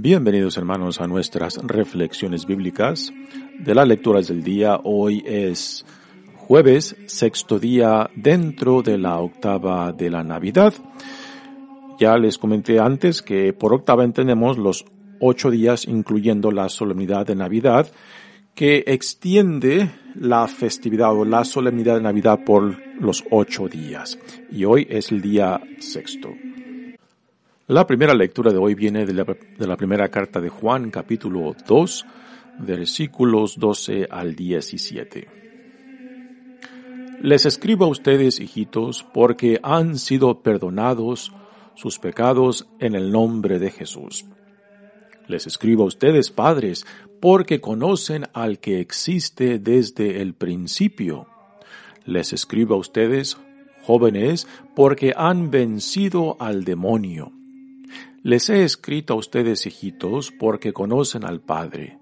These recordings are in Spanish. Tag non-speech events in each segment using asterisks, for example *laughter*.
Bienvenidos hermanos a nuestras reflexiones bíblicas de las lecturas del día. Hoy es jueves, sexto día dentro de la octava de la Navidad. Ya les comenté antes que por octava entendemos los ocho días incluyendo la solemnidad de Navidad que extiende la festividad o la solemnidad de Navidad por los ocho días. Y hoy es el día sexto. La primera lectura de hoy viene de la, primera carta de Juan, capítulo 2, versículos 12 al 17. Les escribo a ustedes, hijitos, porque han sido perdonados sus pecados en el nombre de Jesús. Les escribo a ustedes, padres, porque conocen al que existe desde el principio. Les escribo a ustedes, jóvenes, porque han vencido al demonio. Les he escrito a ustedes, hijitos, porque conocen al Padre.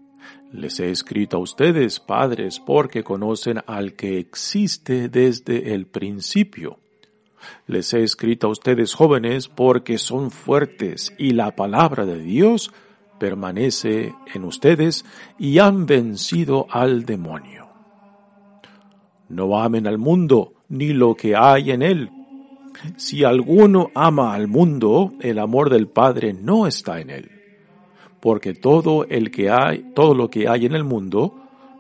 Les he escrito a ustedes, padres, porque conocen al que existe desde el principio. Les he escrito a ustedes, jóvenes, porque son fuertes y la palabra de Dios permanece en ustedes y han vencido al demonio. No amen al mundo ni lo que hay en él si alguno ama al mundo, el amor del Padre no está en él. Porque todo lo que hay en el mundo,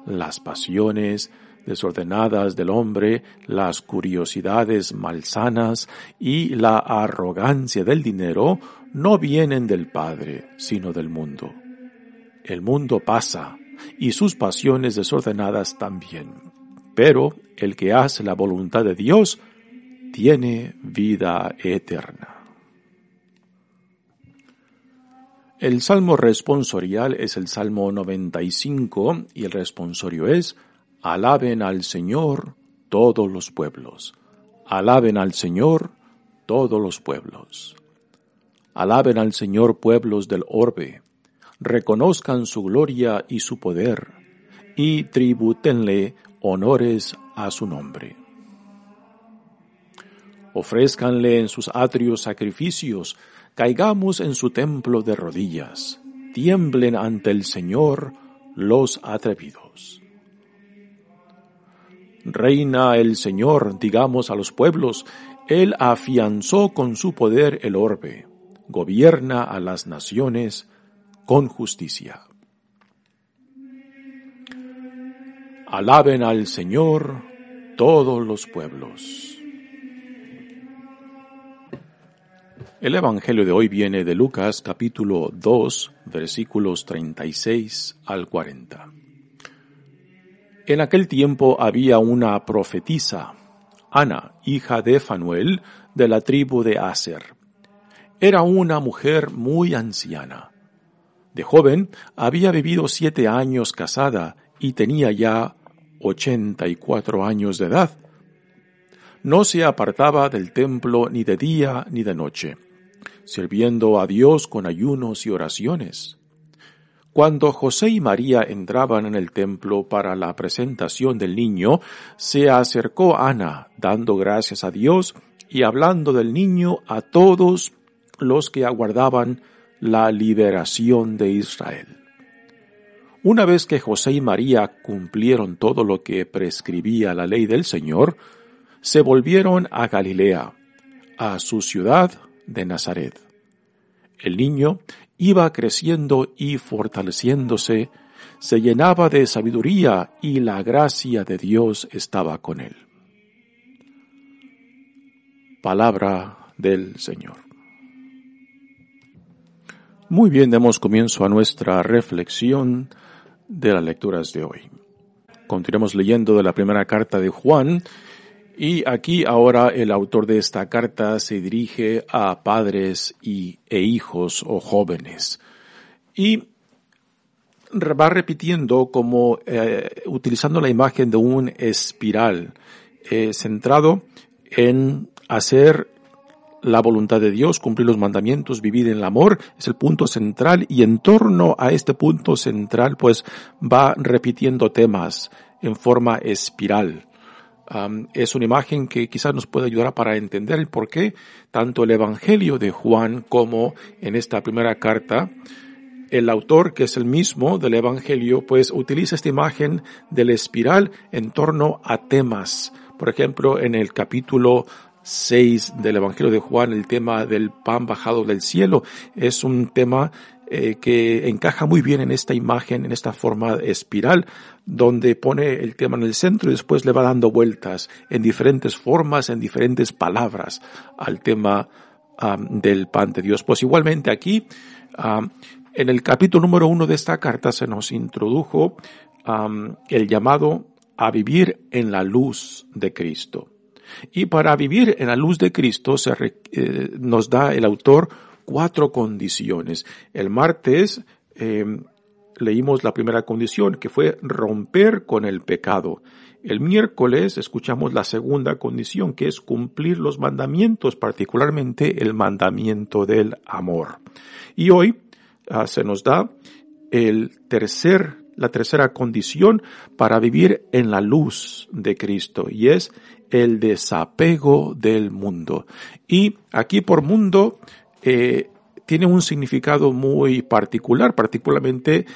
las pasiones desordenadas del hombre, las curiosidades malsanas y la arrogancia del dinero, no vienen del Padre, sino del mundo. El mundo pasa, y sus pasiones desordenadas también. Pero el que hace la voluntad de Dios tiene vida eterna. El salmo responsorial es el salmo 95 y el responsorio es Alaben al Señor todos los pueblos. Alaben al Señor todos los pueblos. Alaben al Señor pueblos del orbe. Reconozcan su gloria y su poder y tribútenle honores a su nombre ofrézcanle en sus atrios sacrificios, caigamos en su templo de rodillas, tiemblen ante el Señor los atrevidos. Reina el Señor, digamos a los pueblos, Él afianzó con su poder el orbe, gobierna a las naciones con justicia. Alaben al Señor todos los pueblos. El Evangelio de hoy viene de Lucas capítulo 2 versículos 36 al 40. En aquel tiempo había una profetisa, Ana, hija de Fanuel, de la tribu de Aser. Era una mujer muy anciana. De joven había vivido siete años casada y tenía ya ochenta y cuatro años de edad. No se apartaba del templo ni de día ni de noche sirviendo a Dios con ayunos y oraciones. Cuando José y María entraban en el templo para la presentación del niño, se acercó Ana, dando gracias a Dios y hablando del niño a todos los que aguardaban la liberación de Israel. Una vez que José y María cumplieron todo lo que prescribía la ley del Señor, se volvieron a Galilea, a su ciudad de Nazaret. El niño iba creciendo y fortaleciéndose, se llenaba de sabiduría y la gracia de Dios estaba con él. Palabra del Señor. Muy bien, demos comienzo a nuestra reflexión de las lecturas de hoy. Continuemos leyendo de la primera carta de Juan y aquí ahora el autor de esta carta se dirige a padres y, e hijos o jóvenes. Y va repitiendo como eh, utilizando la imagen de un espiral eh, centrado en hacer la voluntad de Dios, cumplir los mandamientos, vivir en el amor, es el punto central y en torno a este punto central pues va repitiendo temas en forma espiral. Es una imagen que quizás nos puede ayudar para entender el por qué tanto el Evangelio de Juan como en esta primera carta el autor, que es el mismo del Evangelio, pues utiliza esta imagen del espiral en torno a temas. Por ejemplo, en el capítulo 6 del Evangelio de Juan, el tema del pan bajado del cielo, es un tema eh, que encaja muy bien en esta imagen, en esta forma espiral, donde pone el tema en el centro y después le va dando vueltas en diferentes formas, en diferentes palabras al tema del pan de Dios. Pues igualmente aquí, en el capítulo número uno de esta carta se nos introdujo el llamado a vivir en la luz de Cristo. Y para vivir en la luz de Cristo se, eh, nos da el autor cuatro condiciones. El martes em, leímos la primera condición, que fue romper con el pecado. El miércoles escuchamos la segunda condición, que es cumplir los mandamientos, particularmente el mandamiento del amor. Y hoy ah, se nos da el tercer la tercera condición para vivir en la luz de Cristo y es el desapego del mundo. Y aquí por mundo eh, tiene un significado muy particular, particularmente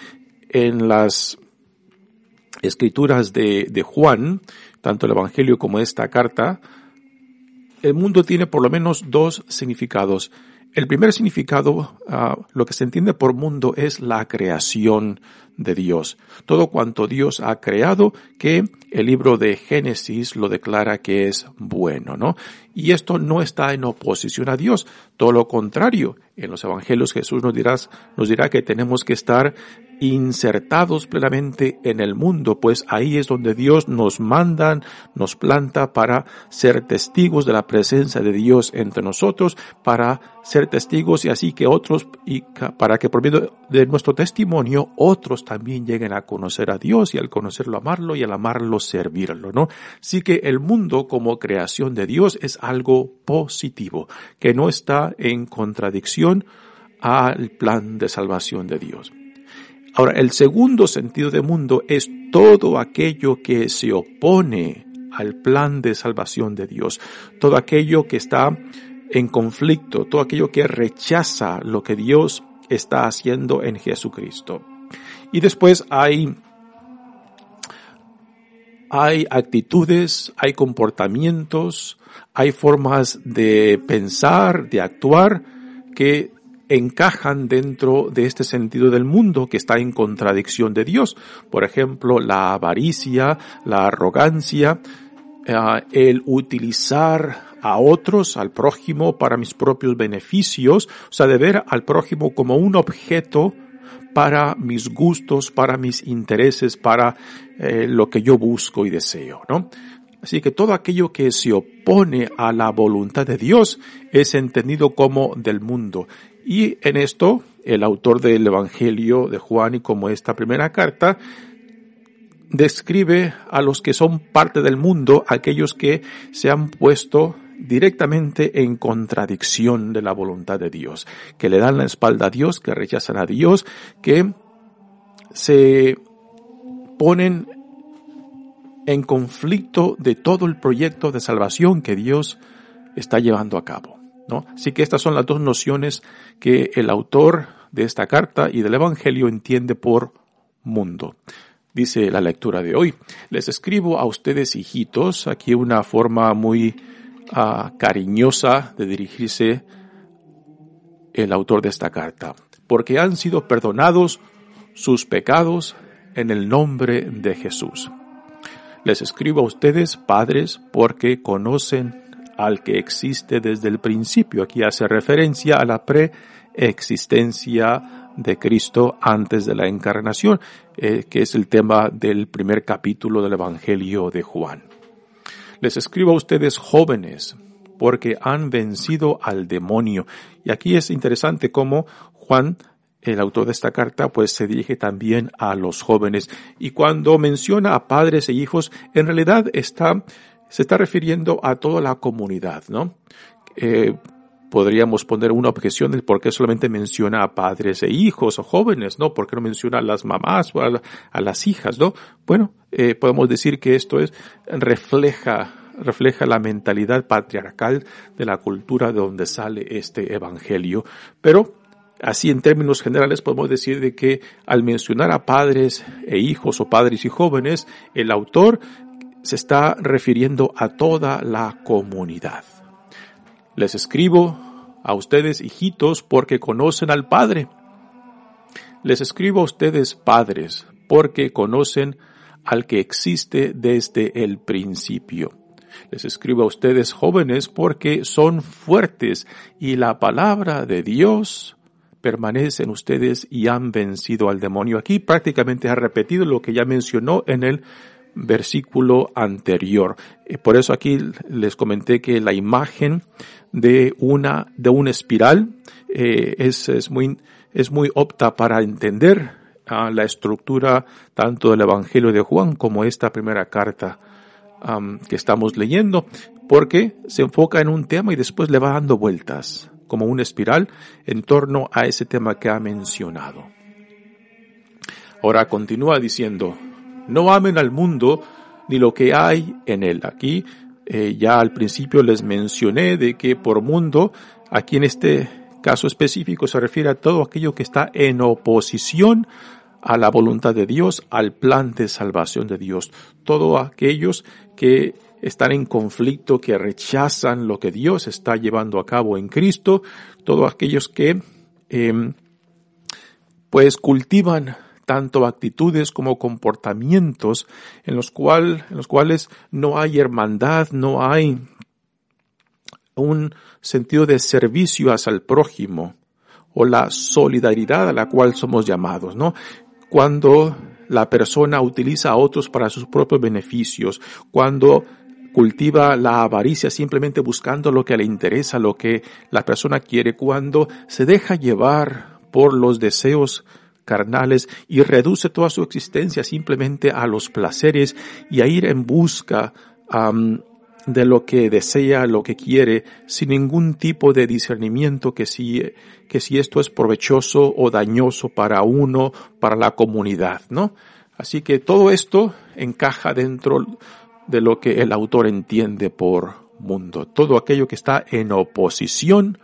en las escrituras de, Juan, tanto el Evangelio como esta carta, el mundo tiene por lo menos dos significados. El primer significado, ah, lo que se entiende por mundo, es la creación de Dios. Todo cuanto Dios ha creado, que el libro de Génesis lo declara que es bueno, ¿no? Y esto no está en oposición a Dios, todo lo contrario. En los evangelios Jesús nos dirá, nos dirá que tenemos que estar insertados plenamente en el mundo, pues ahí es donde Dios nos manda, nos planta para ser testigos de la presencia de Dios entre nosotros, para ser testigos y así que otros, y para que por medio de nuestro testimonio otros también lleguen a conocer a Dios y al conocerlo amarlo y al amarlo servirlo, ¿no? Así que el mundo como creación de Dios es algo positivo, que no está en contradicción al plan de salvación de Dios. Ahora, el segundo sentido de mundo es todo aquello que se opone al plan de salvación de Dios, todo aquello que está en conflicto, todo aquello que rechaza lo que Dios está haciendo en Jesucristo. Y después hay, hay actitudes, hay comportamientos, hay formas de pensar, de actuar que encajan dentro de este sentido del mundo que está en contradicción de Dios. Por ejemplo, la avaricia, la arrogancia, eh, el utilizar a otros, al prójimo, para mis propios beneficios, o sea, de ver al prójimo como un objeto para mis gustos, para mis intereses, para eh, lo que yo busco y deseo, ¿no? Así que todo aquello que se opone a la voluntad de Dios es entendido como del mundo. Y en esto, el autor del Evangelio de Juan y como esta primera carta, describe a los que son parte del mundo, aquellos que se han puesto directamente en contradicción de la voluntad de Dios, que le dan la espalda a Dios, que rechazan a Dios, que se ponen en conflicto de todo el proyecto de salvación que Dios está llevando a cabo. ¿no? Así que estas son las dos nociones que el autor de esta carta y del Evangelio entiende por mundo. Dice la lectura de hoy, les escribo a ustedes hijitos, aquí una forma muy ah, cariñosa de dirigirse el autor de esta carta, porque han sido perdonados sus pecados en el nombre de Jesús. Les escribo a ustedes, padres, porque conocen al que existe desde el principio. Aquí hace referencia a la preexistencia de Cristo antes de la encarnación, eh, que es el tema del primer capítulo del Evangelio de Juan. Les escribo a ustedes jóvenes, porque han vencido al demonio. Y aquí es interesante cómo Juan el autor de esta carta pues se dirige también a los jóvenes y cuando menciona a padres e hijos en realidad está se está refiriendo a toda la comunidad, ¿no? Eh, podríamos poner una objeción de por qué solamente menciona a padres e hijos o jóvenes, ¿no? ¿Por qué no menciona a las mamás o a, las hijas, ¿no? Bueno, eh, podemos decir que esto es, refleja, refleja la mentalidad patriarcal de la cultura de donde sale este evangelio. Pero, así en términos generales podemos decir de que al mencionar a padres e hijos o padres y jóvenes, el autor se está refiriendo a toda la comunidad. Les escribo a ustedes, hijitos, porque conocen al Padre. Les escribo a ustedes, padres, porque conocen al que existe desde el principio. Les escribo a ustedes, jóvenes, porque son fuertes y la palabra de Dios permanece en ustedes y han vencido al demonio. Aquí prácticamente ha repetido lo que ya mencionó en el versículo anterior. Eh, por eso aquí les comenté que la imagen de una, de una espiral eh, es, es, muy, es muy opta para entender ah, la estructura tanto del Evangelio de Juan como esta primera carta que estamos leyendo, porque se enfoca en un tema y después le va dando vueltas, como una espiral, en torno a ese tema que ha mencionado. Ahora continúa diciendo, no amen al mundo ni lo que hay en él. Aquí eh, ya al principio les mencioné de que por mundo, aquí en este caso específico se refiere a todo aquello que está en oposición a la voluntad de Dios, al plan de salvación de Dios. Todos aquellos que están en conflicto, que rechazan lo que Dios está llevando a cabo en Cristo, todos aquellos que em, pues cultivan tanto actitudes como comportamientos en los, cual, en los cuales no hay hermandad, no hay un sentido de servicio hacia el prójimo o la solidaridad a la cual somos llamados, ¿no? Cuando la persona utiliza a otros para sus propios beneficios, cuando cultiva la avaricia simplemente buscando lo que le interesa, lo que la persona quiere, cuando se deja llevar por los deseos carnales y reduce toda su existencia simplemente a los placeres y a ir en busca de lo que desea, lo que quiere, sin ningún tipo de discernimiento que si, que si esto es provechoso o dañoso para uno, para la comunidad, ¿no? Así que todo esto encaja dentro de lo que el autor entiende por mundo, todo aquello que está en oposición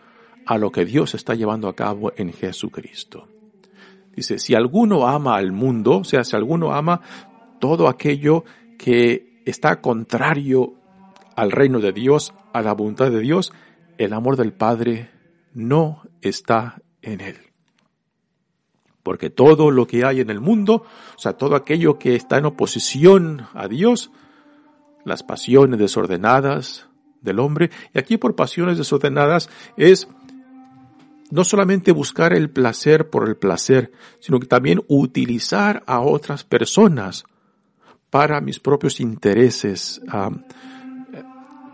a lo que Dios está llevando a cabo en Jesucristo. Dice, si alguno ama al mundo, o sea, si alguno ama todo aquello que está contrario al reino de Dios, a la voluntad de Dios, el amor del Padre no está en él. Porque todo lo que hay en el mundo, o sea, todo aquello que está en oposición a Dios, las pasiones desordenadas del hombre, y aquí por pasiones desordenadas es no solamente buscar el placer por el placer, sino que también utilizar a otras personas para mis propios intereses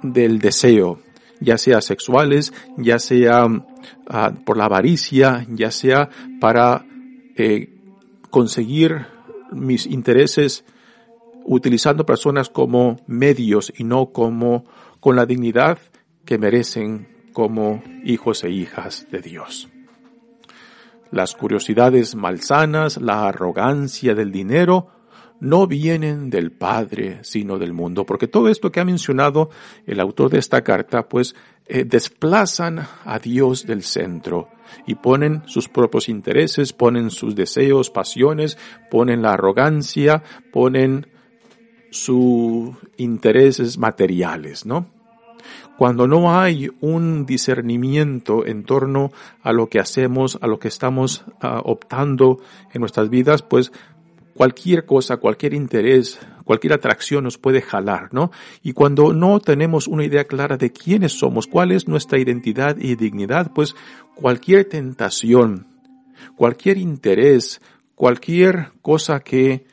del deseo, ya sea sexuales, ya sea ah, por la avaricia, ya sea para eh, conseguir mis intereses utilizando personas como medios y no como con la dignidad que merecen como hijos e hijas de Dios. Las curiosidades malsanas, la arrogancia del dinero, no vienen del Padre, sino del mundo, porque todo esto que ha mencionado el autor de esta carta, pues eh, desplazan a Dios del centro y ponen sus propios intereses, ponen sus deseos, pasiones, ponen la arrogancia, ponen sus intereses materiales, ¿no? Cuando no hay un discernimiento en torno a lo que hacemos, a lo que estamos ah, optando en nuestras vidas, pues cualquier cosa, cualquier interés, cualquier atracción nos puede jalar, ¿no? Y cuando no tenemos una idea clara de quiénes somos, cuál es nuestra identidad y dignidad, pues cualquier tentación, cualquier interés, cualquier cosa que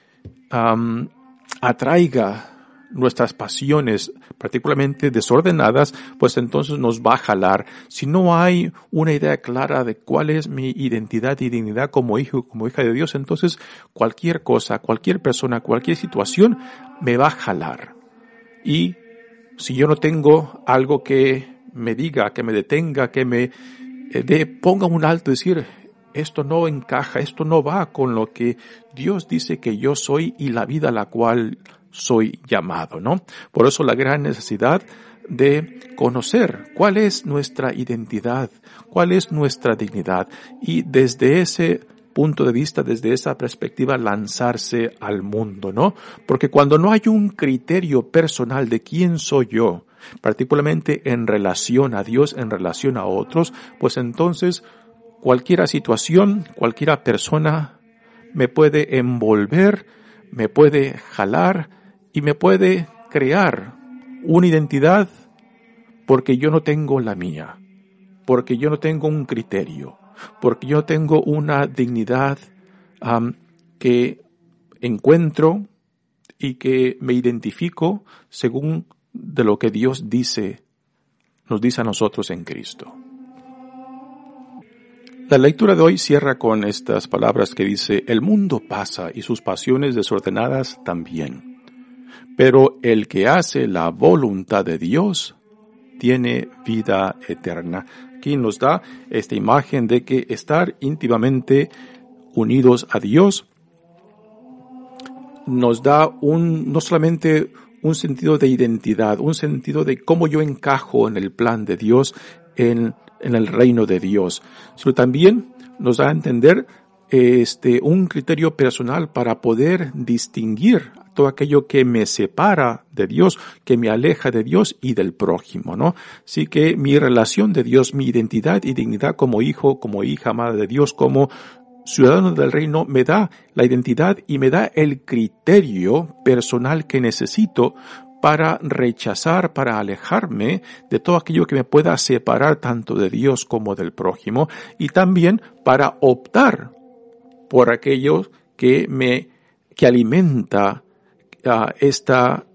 atraiga nuestras pasiones, particularmente desordenadas, pues entonces nos va a jalar. Si no hay una idea clara de cuál es mi identidad y dignidad como hijo, como hija de Dios, entonces cualquier cosa, cualquier persona, cualquier situación me va a jalar. Y si yo no tengo algo que me diga, que me detenga, que me eh, ponga un alto, decir, esto no encaja, esto no va con lo que Dios dice que yo soy y la vida a la cual soy llamado, ¿no? Por eso la gran necesidad de conocer cuál es nuestra identidad, cuál es nuestra dignidad y desde ese punto de vista, desde esa perspectiva, lanzarse al mundo, ¿no? Porque cuando no hay un criterio personal de quién soy yo, particularmente en relación a Dios, en relación a otros, pues entonces cualquiera situación, cualquiera persona me puede envolver, me puede jalar y me puede crear una identidad porque yo no tengo la mía, porque yo no tengo un criterio, porque yo tengo una dignidad que encuentro y que me identifico según de lo que Dios dice, nos dice a nosotros en Cristo. La lectura de hoy cierra con estas palabras que dice, el mundo pasa y sus pasiones desordenadas también, pero el que hace la voluntad de Dios tiene vida eterna. Aquí nos da esta imagen de que estar íntimamente unidos a Dios nos da un, no solamente un sentido de identidad, un sentido de cómo yo encajo en el plan de Dios, en en el reino de Dios, sino también nos da a entender este, un criterio personal para poder distinguir todo aquello que me separa de Dios, que me aleja de Dios y del prójimo, ¿no? Así que mi relación de Dios, mi identidad y dignidad como hijo, como hija amada de Dios, como ciudadano del reino, me da la identidad y me da el criterio personal que necesito para rechazar, para alejarme de todo aquello que me pueda separar tanto de Dios como del prójimo y también para optar por aquello que me, que alimenta esta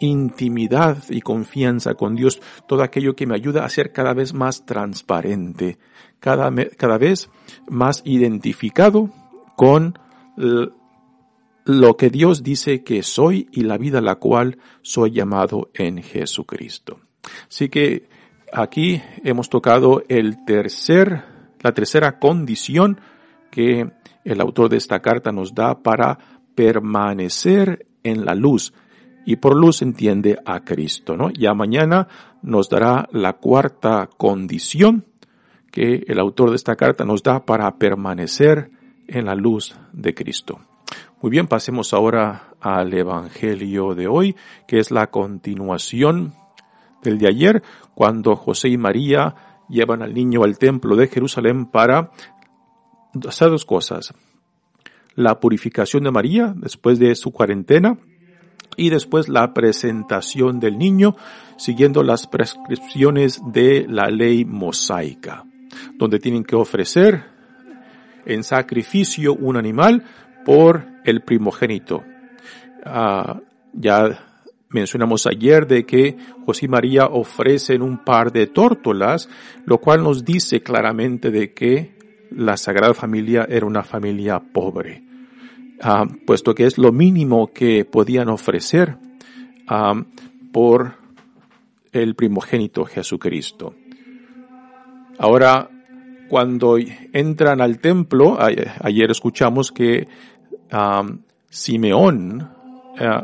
intimidad y confianza con Dios, todo aquello que me ayuda a ser cada vez más transparente, cada, cada vez más identificado con lo que Dios dice que soy y la vida a la cual soy llamado en Jesucristo. Así que aquí hemos tocado el tercer, la tercera condición que el autor de esta carta nos da para permanecer en la luz. Y por luz entiende a Cristo, ¿no? Ya mañana nos dará la cuarta condición que el autor de esta carta nos da para permanecer en la luz de Cristo. Muy bien, pasemos ahora al Evangelio de hoy, que es la continuación del de ayer, cuando José y María llevan al niño al templo de Jerusalén para hacer dos cosas. La purificación de María después de su cuarentena y después la presentación del niño siguiendo las prescripciones de la ley mosaica, donde tienen que ofrecer en sacrificio un animal por el primogénito. Ah, ya mencionamos ayer de que José y María ofrecen un par de tórtolas, lo cual nos dice claramente de que la Sagrada Familia era una familia pobre, ah, puesto que es lo mínimo que podían ofrecer ah, por el primogénito Jesucristo. Ahora, cuando entran al templo, ayer escuchamos que Simeón eh,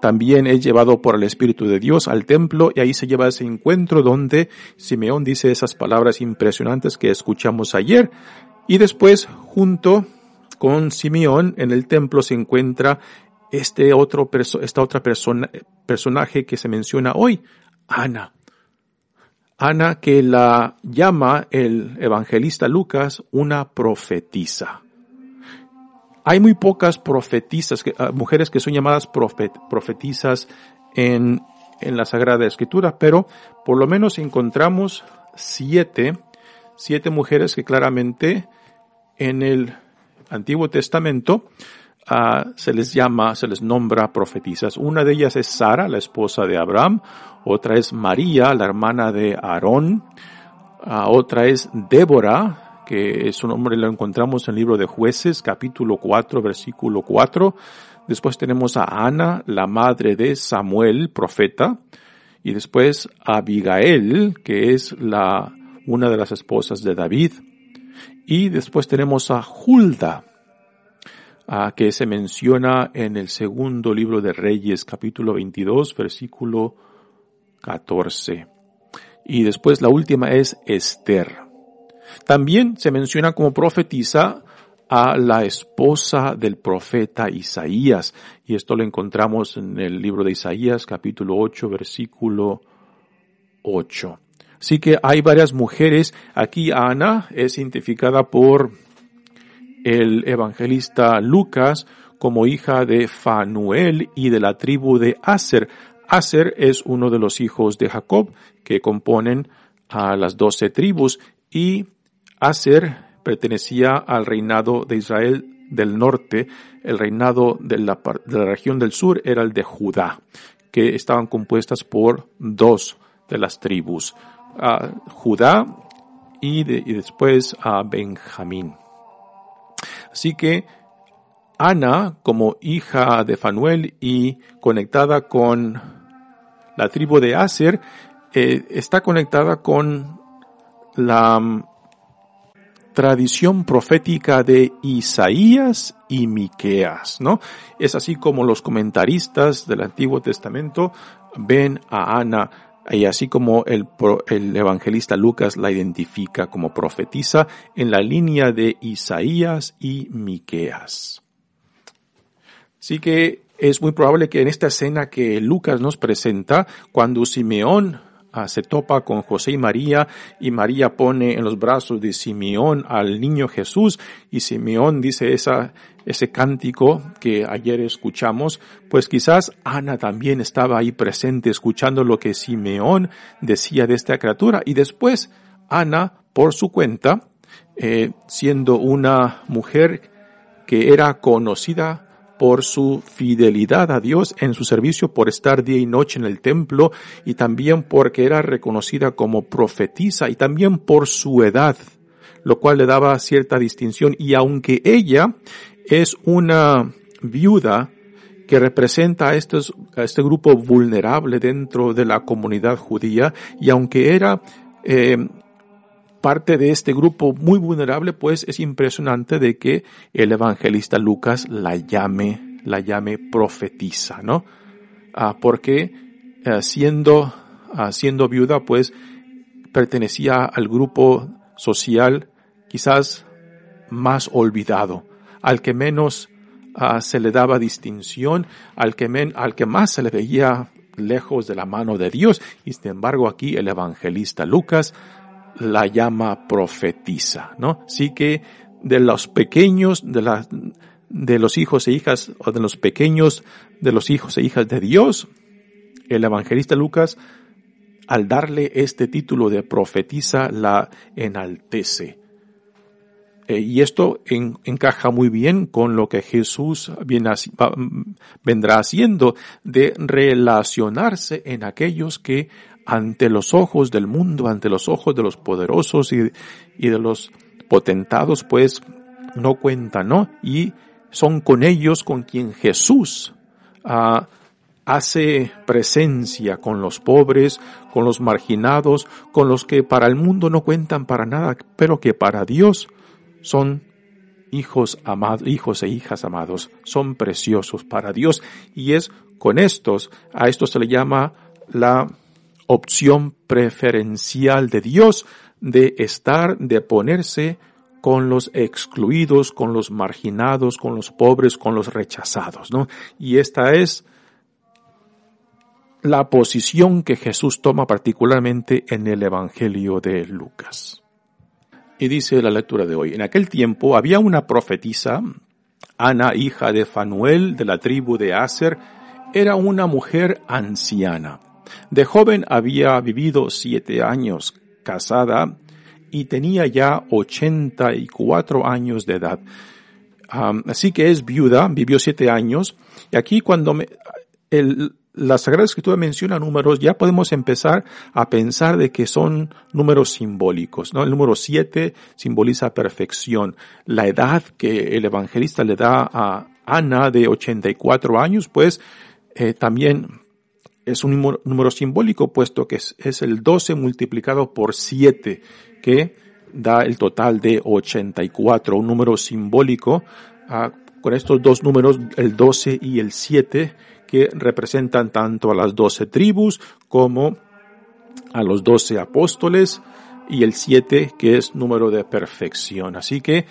también es llevado por el Espíritu de Dios al templo y ahí se lleva ese encuentro donde Simeón dice esas palabras impresionantes que escuchamos ayer y después junto con Simeón en el templo se encuentra este otro esta otra persona personaje que se menciona hoy, Ana. Ana que la llama el evangelista Lucas una profetisa. Hay muy pocas profetisas, ah, mujeres que son llamadas profetisas en, en la Sagrada Escritura, pero por lo menos encontramos siete, siete mujeres que claramente en el Antiguo Testamento ah, se les llama, se les nombra profetizas. Una de ellas es Sara, la esposa de Abraham. Otra es María, la hermana de Aarón. Ah, otra es Débora, que su nombre lo encontramos en el libro de jueces, capítulo 4, versículo 4. Después tenemos a Ana, la madre de Samuel, profeta. Y después a Abigail, que es la, una de las esposas de David. Y después tenemos a Hulda, que se menciona en el segundo libro de Reyes, capítulo 22, versículo 14. Y después la última es Esther. También se menciona como profetisa a la esposa del profeta Isaías. Y esto lo encontramos en el libro de Isaías, capítulo 8, versículo 8. Así que hay varias mujeres. Aquí Ana es identificada por el evangelista Lucas como hija de Fanuel y de la tribu de Aser. Aser es uno de los hijos de Jacob que componen a las doce tribus y Aser pertenecía al reinado de Israel del norte, el reinado de la, región del sur era el de Judá, que estaban compuestas por dos de las tribus Judá y, después a Benjamín. Así que Ana, como hija de Fanuel y conectada con la tribu de Aser, eh, está conectada con la tradición profética de Isaías y Miqueas, ¿no? Es así como los comentaristas del Antiguo Testamento ven a Ana y así como el, el, evangelista Lucas la identifica como profetisa en la línea de Isaías y Miqueas. Así que es muy probable que en esta escena que Lucas nos presenta, cuando Simeón se topa con José y María y María pone en los brazos de Simeón al niño Jesús y Simeón dice ese cántico que ayer escuchamos, pues quizás Ana también estaba ahí presente escuchando lo que Simeón decía de esta criatura y después Ana por su cuenta, eh, siendo una mujer que era conocida por su fidelidad a Dios en su servicio, por estar día y noche en el templo y también porque era reconocida como profetisa y también por su edad, lo cual le daba cierta distinción. Y aunque ella es una viuda que representa a, a este grupo vulnerable dentro de la comunidad judía y aunque era eh, parte de este grupo muy vulnerable, pues es impresionante de que el evangelista Lucas la llame, la llame profetiza, ¿no? Ah, porque eh, siendo, ah, siendo viuda, pues pertenecía al grupo social quizás más olvidado, al que menos ah, se le daba distinción, al que, men, al que más se le veía lejos de la mano de Dios. Y sin embargo aquí el evangelista Lucas la llama profetiza, ¿no? Sí que de los pequeños, de de los hijos e hijas, o de los pequeños, de los hijos e hijas de Dios, el evangelista Lucas, al darle este título de profetiza, la enaltece. Eh, y esto encaja muy bien con lo que Jesús viene, vendrá haciendo de relacionarse en aquellos que ante los ojos del mundo, ante los ojos de los poderosos y, de los potentados, pues no cuentan, ¿no? Y son con ellos con quien Jesús ah, hace presencia con los pobres, con los marginados, con los que para el mundo no cuentan para nada, pero que para Dios son hijos amados, hijos e hijas amados, son preciosos para Dios y es con estos, a esto se le llama la opción preferencial de Dios de estar, de ponerse con los excluidos, con los marginados, con los pobres, con los rechazados, ¿no? Y esta es la posición que Jesús toma particularmente en el Evangelio de Lucas. Y dice la lectura de hoy, en aquel tiempo había una profetisa, Ana, hija de Fanuel, de la tribu de Aser, era una mujer anciana de joven había vivido siete años casada y tenía ya ochenta y cuatro años de edad. así que es viuda, vivió siete años. Y aquí cuando el, la Sagrada Escritura menciona números, ya podemos empezar a pensar de que son números simbólicos. El número siete simboliza perfección. La edad que el evangelista le da a Ana de 84 años, pues eh, también es un número, simbólico, puesto que es, el 12 multiplicado por 7, que da el total de 84, un número simbólico, ah, con estos dos números, el 12 y el 7, que representan tanto a las 12 tribus como a los 12 apóstoles, y el 7, que es número de perfección. Así que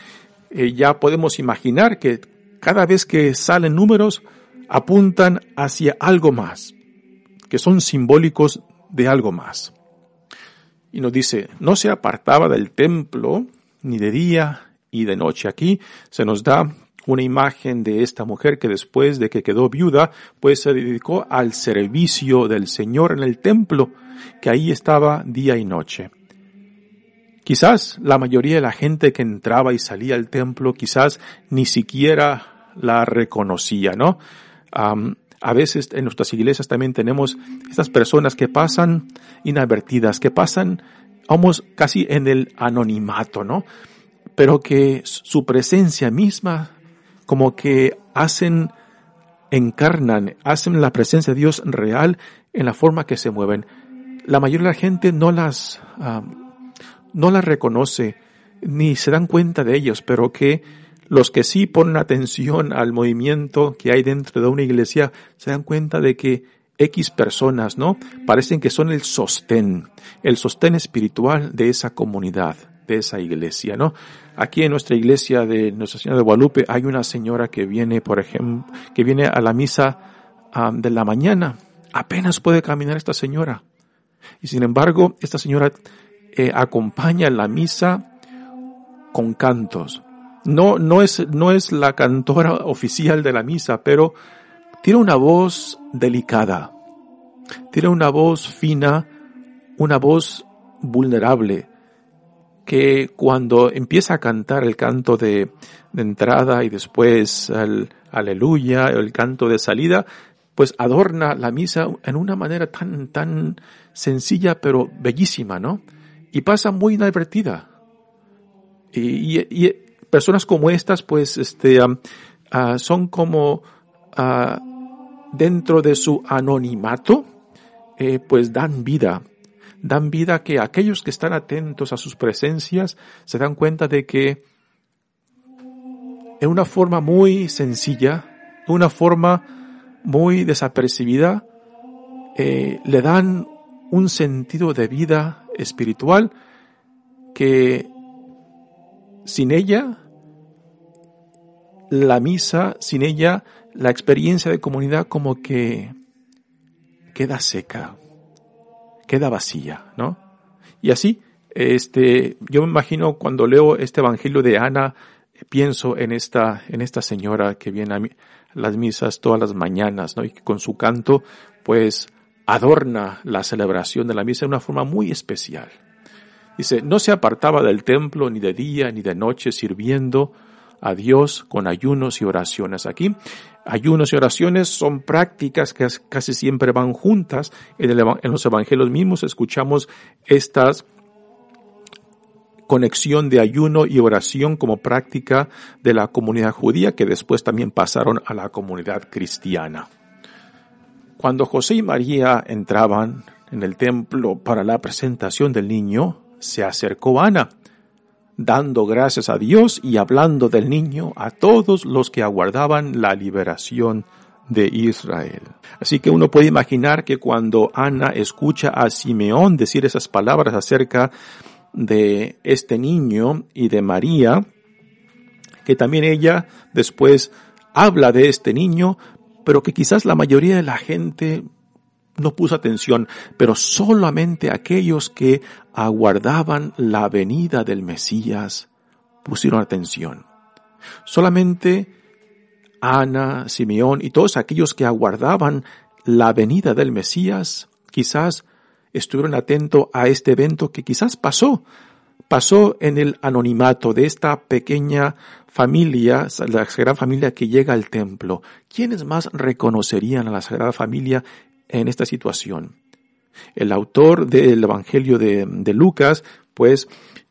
eh, ya podemos imaginar que cada vez que salen números, apuntan hacia algo más, que son simbólicos de algo más. Y nos dice, no se apartaba del templo ni de día y de noche. Aquí se nos da una imagen de esta mujer que después de que quedó viuda, pues se dedicó al servicio del Señor en el templo, que ahí estaba día y noche. Quizás la mayoría de la gente que entraba y salía al templo, quizás ni siquiera la reconocía, ¿no? A veces en nuestras iglesias también tenemos estas personas que pasan inadvertidas, que pasan, vamos, casi en el anonimato, ¿no? Pero que su presencia misma como que hacen, encarnan, hacen la presencia de Dios real en la forma que se mueven. La mayoría de la gente no las, no las reconoce, ni se dan cuenta de ellos, pero que los que sí ponen atención al movimiento que hay dentro de una iglesia se dan cuenta de que X personas, ¿no? Parecen que son el sostén, el sostén espiritual de esa comunidad, de esa iglesia, ¿no? Aquí en nuestra iglesia de Nuestra Señora de Guadalupe hay una señora que viene, por ejemplo, que viene a la misa de la mañana. Apenas puede caminar esta señora. Y sin embargo, esta señora eh, acompaña la misa con cantos, no, no es, no es la cantora *laughs* oficial de la misa, pero tiene una voz delicada. Tiene una voz fina, una voz vulnerable, que cuando empieza a cantar el canto de, de entrada y después el aleluya, el canto de salida, pues adorna la misa en una manera tan, tan sencilla pero bellísima, ¿no? Y pasa muy inadvertida. Y, y, personas como estas, pues, este, ah, son como ah, dentro de su anonimato, eh, pues dan vida. Dan vida que aquellos que están atentos a sus presencias se dan cuenta de que en una forma muy sencilla, en una forma muy desapercibida, eh, le dan un sentido de vida espiritual que sin ella la misa, sin ella, la experiencia de comunidad como que queda seca, queda vacía, ¿no? Y así, este, yo me imagino cuando leo este evangelio de Ana, pienso en esta, en esta señora que viene a las misas todas las mañanas, ¿no? Y que con su canto, pues, adorna la celebración de la misa de una forma muy especial. Dice, no se apartaba del templo ni de día ni de noche sirviendo a Dios con ayunos y oraciones. Aquí, ayunos y oraciones son prácticas que casi siempre van juntas. En, los evangelios mismos escuchamos esta conexión de ayuno y oración como práctica de la comunidad judía que después también pasaron a la comunidad cristiana. Cuando José y María entraban en el templo para la presentación del niño, se acercó Ana dando gracias a Dios y hablando del niño a todos los que aguardaban la liberación de Israel. Así que uno puede imaginar que cuando Ana escucha a Simeón decir esas palabras acerca de este niño y de María, que también ella después habla de este niño, pero que quizás la mayoría de la gente no puso atención, pero solamente aquellos que aguardaban la venida del Mesías pusieron atención. Solamente Ana, Simeón y todos aquellos que aguardaban la venida del Mesías quizás estuvieron atentos a este evento que quizás pasó, pasó en el anonimato de esta pequeña familia, la Sagrada Familia que llega al templo. ¿Quiénes más reconocerían a la Sagrada Familia en esta situación? El autor del Evangelio de, Lucas, pues,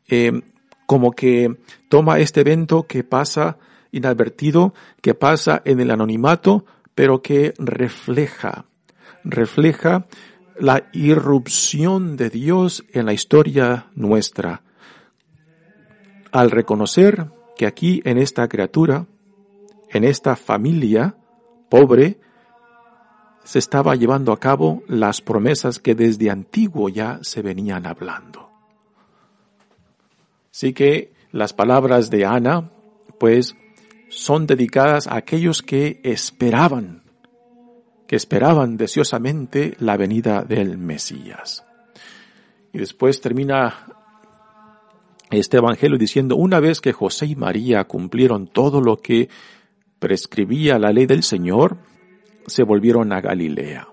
eh, como que toma este evento que pasa inadvertido, que pasa en el anonimato, pero que refleja, refleja la irrupción de Dios en la historia nuestra. Al reconocer que aquí en esta criatura, en esta familia pobre, se estaba llevando a cabo las promesas que desde antiguo ya se venían hablando. Así que las palabras de Ana, pues, son dedicadas a aquellos que esperaban, que esperaban deseosamente la venida del Mesías. Y después termina este Evangelio diciendo, una vez que José y María cumplieron todo lo que prescribía la ley del Señor, se volvieron a Galilea.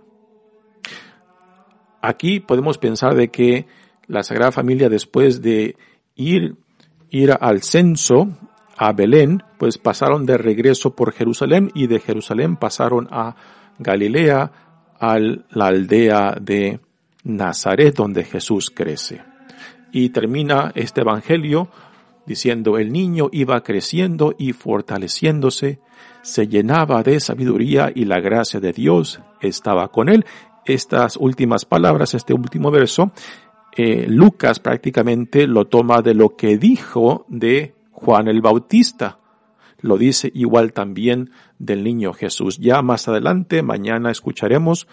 Aquí podemos pensar de que la Sagrada Familia después de ir, ir al censo a Belén, pues pasaron de regreso por Jerusalén y de Jerusalén pasaron a Galilea, a la aldea de Nazaret donde Jesús crece. Y termina este Evangelio diciendo, el niño iba creciendo y fortaleciéndose, se llenaba de sabiduría y la gracia de Dios estaba con él. Estas últimas palabras, este último verso, eh, Lucas prácticamente lo toma de lo que dijo de Juan el Bautista. Lo dice igual también del niño Jesús. Ya más adelante, mañana escucharemos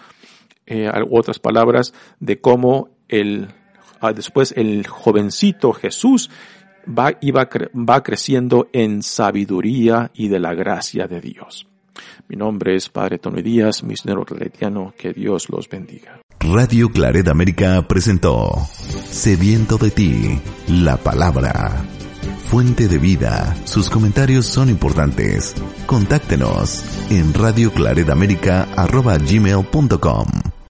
eh, otras palabras de cómo el, ah, después el jovencito Jesús va, va creciendo en sabiduría y de la gracia de Dios. Mi nombre es Padre Tony Díaz, misionero claretiano, que Dios los bendiga. Radio Claret América presentó Sediento de ti, la palabra. Fuente de vida, sus comentarios son importantes. Contáctenos en radioclaredamerica.gmail.com